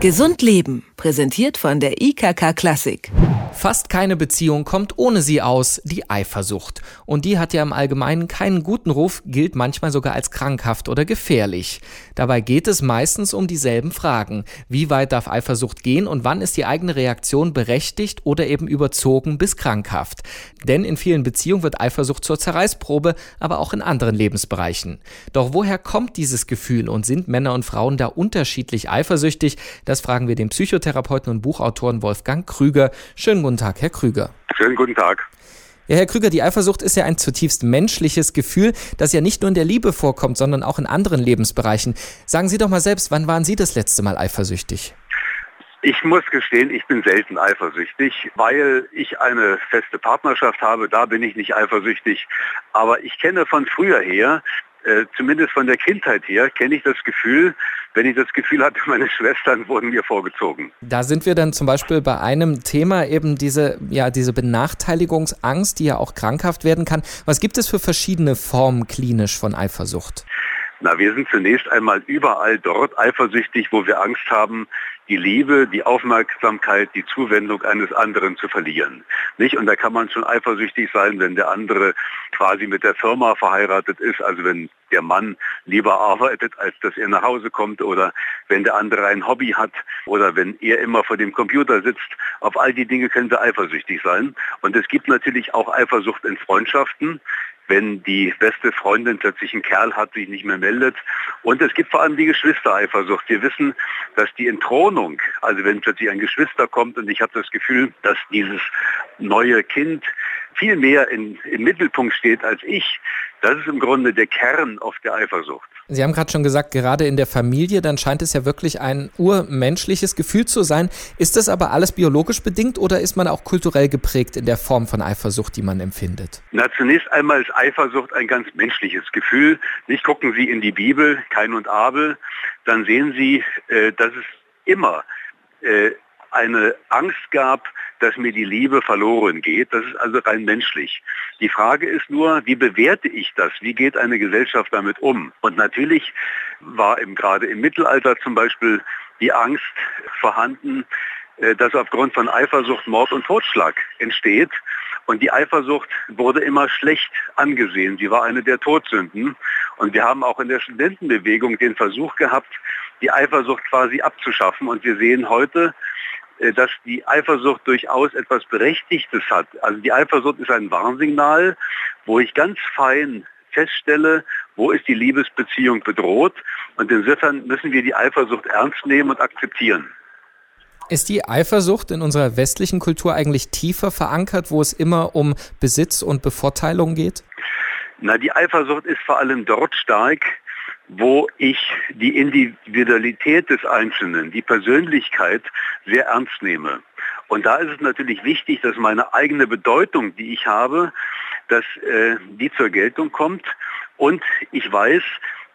Gesund Leben, präsentiert von der IKK Klassik. Fast keine Beziehung kommt ohne sie aus, die Eifersucht. Und die hat ja im Allgemeinen keinen guten Ruf, gilt manchmal sogar als krankhaft oder gefährlich. Dabei geht es meistens um dieselben Fragen. Wie weit darf Eifersucht gehen und wann ist die eigene Reaktion berechtigt oder eben überzogen bis krankhaft? Denn in vielen Beziehungen wird Eifersucht zur Zerreißprobe, aber auch in anderen Lebensbereichen. Doch woher kommt dieses Gefühl und sind Männer und Frauen da unterschiedlich eifersüchtig? Das fragen wir den Psychotherapeuten und Buchautoren Wolfgang Krüger. Schönen guten Tag, Herr Krüger. Schönen guten Tag. Ja, Herr Krüger, die Eifersucht ist ja ein zutiefst menschliches Gefühl, das ja nicht nur in der Liebe vorkommt, sondern auch in anderen Lebensbereichen. Sagen Sie doch mal selbst, wann waren Sie das letzte Mal eifersüchtig? Ich muss gestehen, ich bin selten eifersüchtig, weil ich eine feste Partnerschaft habe. Da bin ich nicht eifersüchtig. Aber ich kenne von früher her äh, zumindest von der Kindheit her, kenne ich das Gefühl, wenn ich das Gefühl hatte, meine Schwestern wurden mir vorgezogen. Da sind wir dann zum Beispiel bei einem Thema eben diese, ja, diese Benachteiligungsangst, die ja auch krankhaft werden kann. Was gibt es für verschiedene Formen klinisch von Eifersucht? Na, wir sind zunächst einmal überall dort eifersüchtig, wo wir Angst haben, die Liebe, die Aufmerksamkeit, die Zuwendung eines anderen zu verlieren. Nicht? Und da kann man schon eifersüchtig sein, wenn der andere quasi mit der Firma verheiratet ist, also wenn der Mann lieber arbeitet, als dass er nach Hause kommt oder wenn der andere ein Hobby hat oder wenn er immer vor dem Computer sitzt. Auf all die Dinge können wir eifersüchtig sein. Und es gibt natürlich auch Eifersucht in Freundschaften wenn die beste Freundin plötzlich einen Kerl hat, sich nicht mehr meldet. Und es gibt vor allem die Geschwistereifersucht. Wir wissen, dass die Entthronung, also wenn plötzlich ein Geschwister kommt und ich habe das Gefühl, dass dieses neue Kind viel mehr in, im Mittelpunkt steht als ich, das ist im Grunde der Kern auf der Eifersucht. Sie haben gerade schon gesagt, gerade in der Familie, dann scheint es ja wirklich ein urmenschliches Gefühl zu sein. Ist das aber alles biologisch bedingt oder ist man auch kulturell geprägt in der Form von Eifersucht, die man empfindet? Na, zunächst einmal ist Eifersucht ein ganz menschliches Gefühl. Nicht gucken Sie in die Bibel, Kain und Abel, dann sehen Sie, äh, dass es immer äh, eine Angst gab, dass mir die Liebe verloren geht. Das ist also rein menschlich. Die Frage ist nur, wie bewerte ich das? Wie geht eine Gesellschaft damit um? Und natürlich war im, gerade im Mittelalter zum Beispiel die Angst vorhanden, äh, dass aufgrund von Eifersucht Mord und Totschlag entsteht. Und die Eifersucht wurde immer schlecht angesehen. Sie war eine der Todsünden. Und wir haben auch in der Studentenbewegung den Versuch gehabt, die Eifersucht quasi abzuschaffen. Und wir sehen heute, dass die Eifersucht durchaus etwas Berechtigtes hat. Also die Eifersucht ist ein Warnsignal, wo ich ganz fein feststelle, wo ist die Liebesbeziehung bedroht. Und insofern müssen wir die Eifersucht ernst nehmen und akzeptieren. Ist die Eifersucht in unserer westlichen Kultur eigentlich tiefer verankert, wo es immer um Besitz und Bevorteilung geht? Na, die Eifersucht ist vor allem dort stark, wo ich die Individualität des Einzelnen, die Persönlichkeit sehr ernst nehme. Und da ist es natürlich wichtig, dass meine eigene Bedeutung, die ich habe, dass äh, die zur Geltung kommt. Und ich weiß,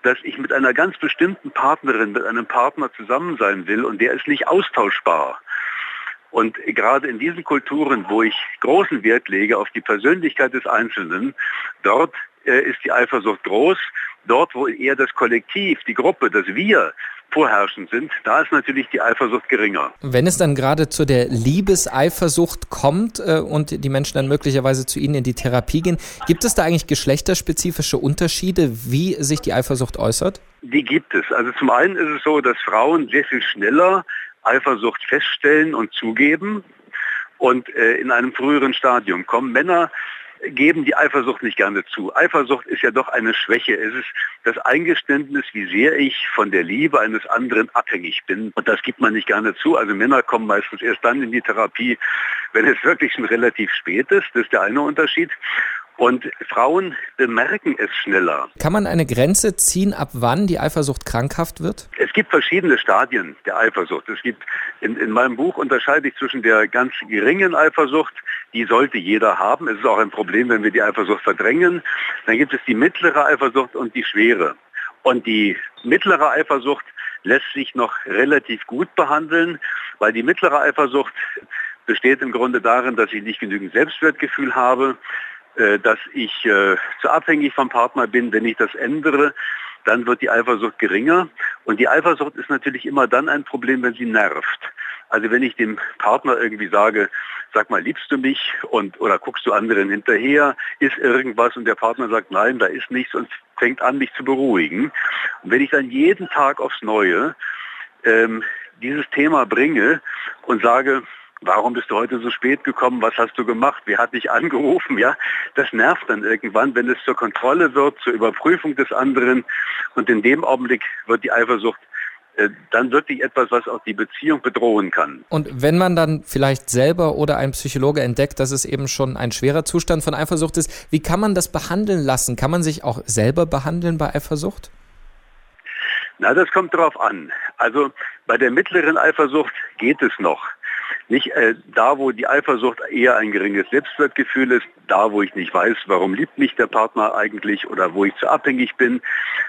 dass ich mit einer ganz bestimmten Partnerin, mit einem Partner zusammen sein will und der ist nicht austauschbar. Und gerade in diesen Kulturen, wo ich großen Wert lege auf die Persönlichkeit des Einzelnen, dort ist die Eifersucht groß. Dort, wo eher das Kollektiv, die Gruppe, das Wir vorherrschend sind, da ist natürlich die Eifersucht geringer. Wenn es dann gerade zu der Liebeseifersucht kommt äh, und die Menschen dann möglicherweise zu Ihnen in die Therapie gehen, gibt es da eigentlich geschlechterspezifische Unterschiede, wie sich die Eifersucht äußert? Die gibt es. Also zum einen ist es so, dass Frauen sehr viel schneller Eifersucht feststellen und zugeben und äh, in einem früheren Stadium kommen. Männer geben die Eifersucht nicht gerne zu. Eifersucht ist ja doch eine Schwäche. Es ist das Eingeständnis, wie sehr ich von der Liebe eines anderen abhängig bin. Und das gibt man nicht gerne zu. Also Männer kommen meistens erst dann in die Therapie, wenn es wirklich schon relativ spät ist. Das ist der eine Unterschied. Und Frauen bemerken es schneller. Kann man eine Grenze ziehen, ab wann die Eifersucht krankhaft wird? Es gibt verschiedene Stadien der Eifersucht. Es gibt in, in meinem Buch unterscheide ich zwischen der ganz geringen Eifersucht, die sollte jeder haben. Es ist auch ein Problem, wenn wir die Eifersucht verdrängen. Dann gibt es die mittlere Eifersucht und die schwere. Und die mittlere Eifersucht lässt sich noch relativ gut behandeln, weil die mittlere Eifersucht besteht im Grunde darin, dass ich nicht genügend Selbstwertgefühl habe, äh, dass ich äh, zu abhängig vom Partner bin, wenn ich das ändere, dann wird die Eifersucht geringer. Und die Eifersucht ist natürlich immer dann ein Problem, wenn sie nervt. Also wenn ich dem Partner irgendwie sage, sag mal, liebst du mich und oder guckst du anderen hinterher, ist irgendwas? Und der Partner sagt, nein, da ist nichts und fängt an, mich zu beruhigen. Und wenn ich dann jeden Tag aufs Neue ähm, dieses Thema bringe und sage, warum bist du heute so spät gekommen, was hast du gemacht, wer hat dich angerufen, ja, das nervt dann irgendwann, wenn es zur Kontrolle wird, zur Überprüfung des anderen. Und in dem Augenblick wird die Eifersucht dann wirklich etwas, was auch die Beziehung bedrohen kann. Und wenn man dann vielleicht selber oder ein Psychologe entdeckt, dass es eben schon ein schwerer Zustand von Eifersucht ist, wie kann man das behandeln lassen? Kann man sich auch selber behandeln bei Eifersucht? Na, das kommt darauf an. Also bei der mittleren Eifersucht geht es noch. Nicht äh, da, wo die Eifersucht eher ein geringes Selbstwertgefühl ist, da, wo ich nicht weiß, warum liebt mich der Partner eigentlich oder wo ich zu abhängig bin,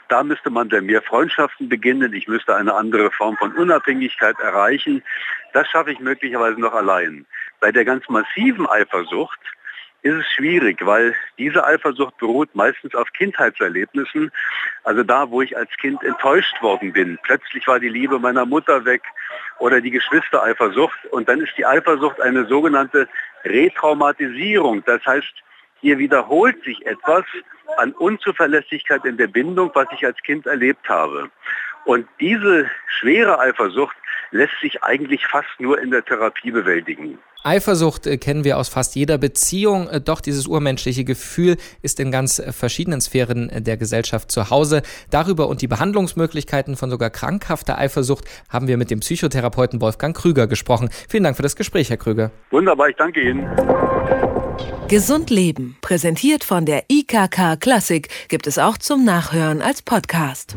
da müsste man dann mehr Freundschaften beginnen. Ich müsste eine andere Form von Unabhängigkeit erreichen. Das schaffe ich möglicherweise noch allein. Bei der ganz massiven Eifersucht ist es schwierig, weil diese Eifersucht beruht meistens auf Kindheitserlebnissen. Also da, wo ich als Kind enttäuscht worden bin. Plötzlich war die Liebe meiner Mutter weg oder die Geschwistereifersucht. Und dann ist die Eifersucht eine sogenannte Retraumatisierung. Das heißt, hier wiederholt sich etwas an Unzuverlässigkeit in der Bindung, was ich als Kind erlebt habe. Und diese schwere Eifersucht lässt sich eigentlich fast nur in der Therapie bewältigen. Eifersucht äh, kennen wir aus fast jeder Beziehung, äh, doch dieses urmenschliche Gefühl ist in ganz äh, verschiedenen Sphären der Gesellschaft zu Hause. Darüber und die Behandlungsmöglichkeiten von sogar krankhafter Eifersucht haben wir mit dem Psychotherapeuten Wolfgang Krüger gesprochen. Vielen Dank für das Gespräch, Herr Krüger. Wunderbar, ich danke Ihnen. Gesund Leben, präsentiert von der IKK Klassik, gibt es auch zum Nachhören als Podcast.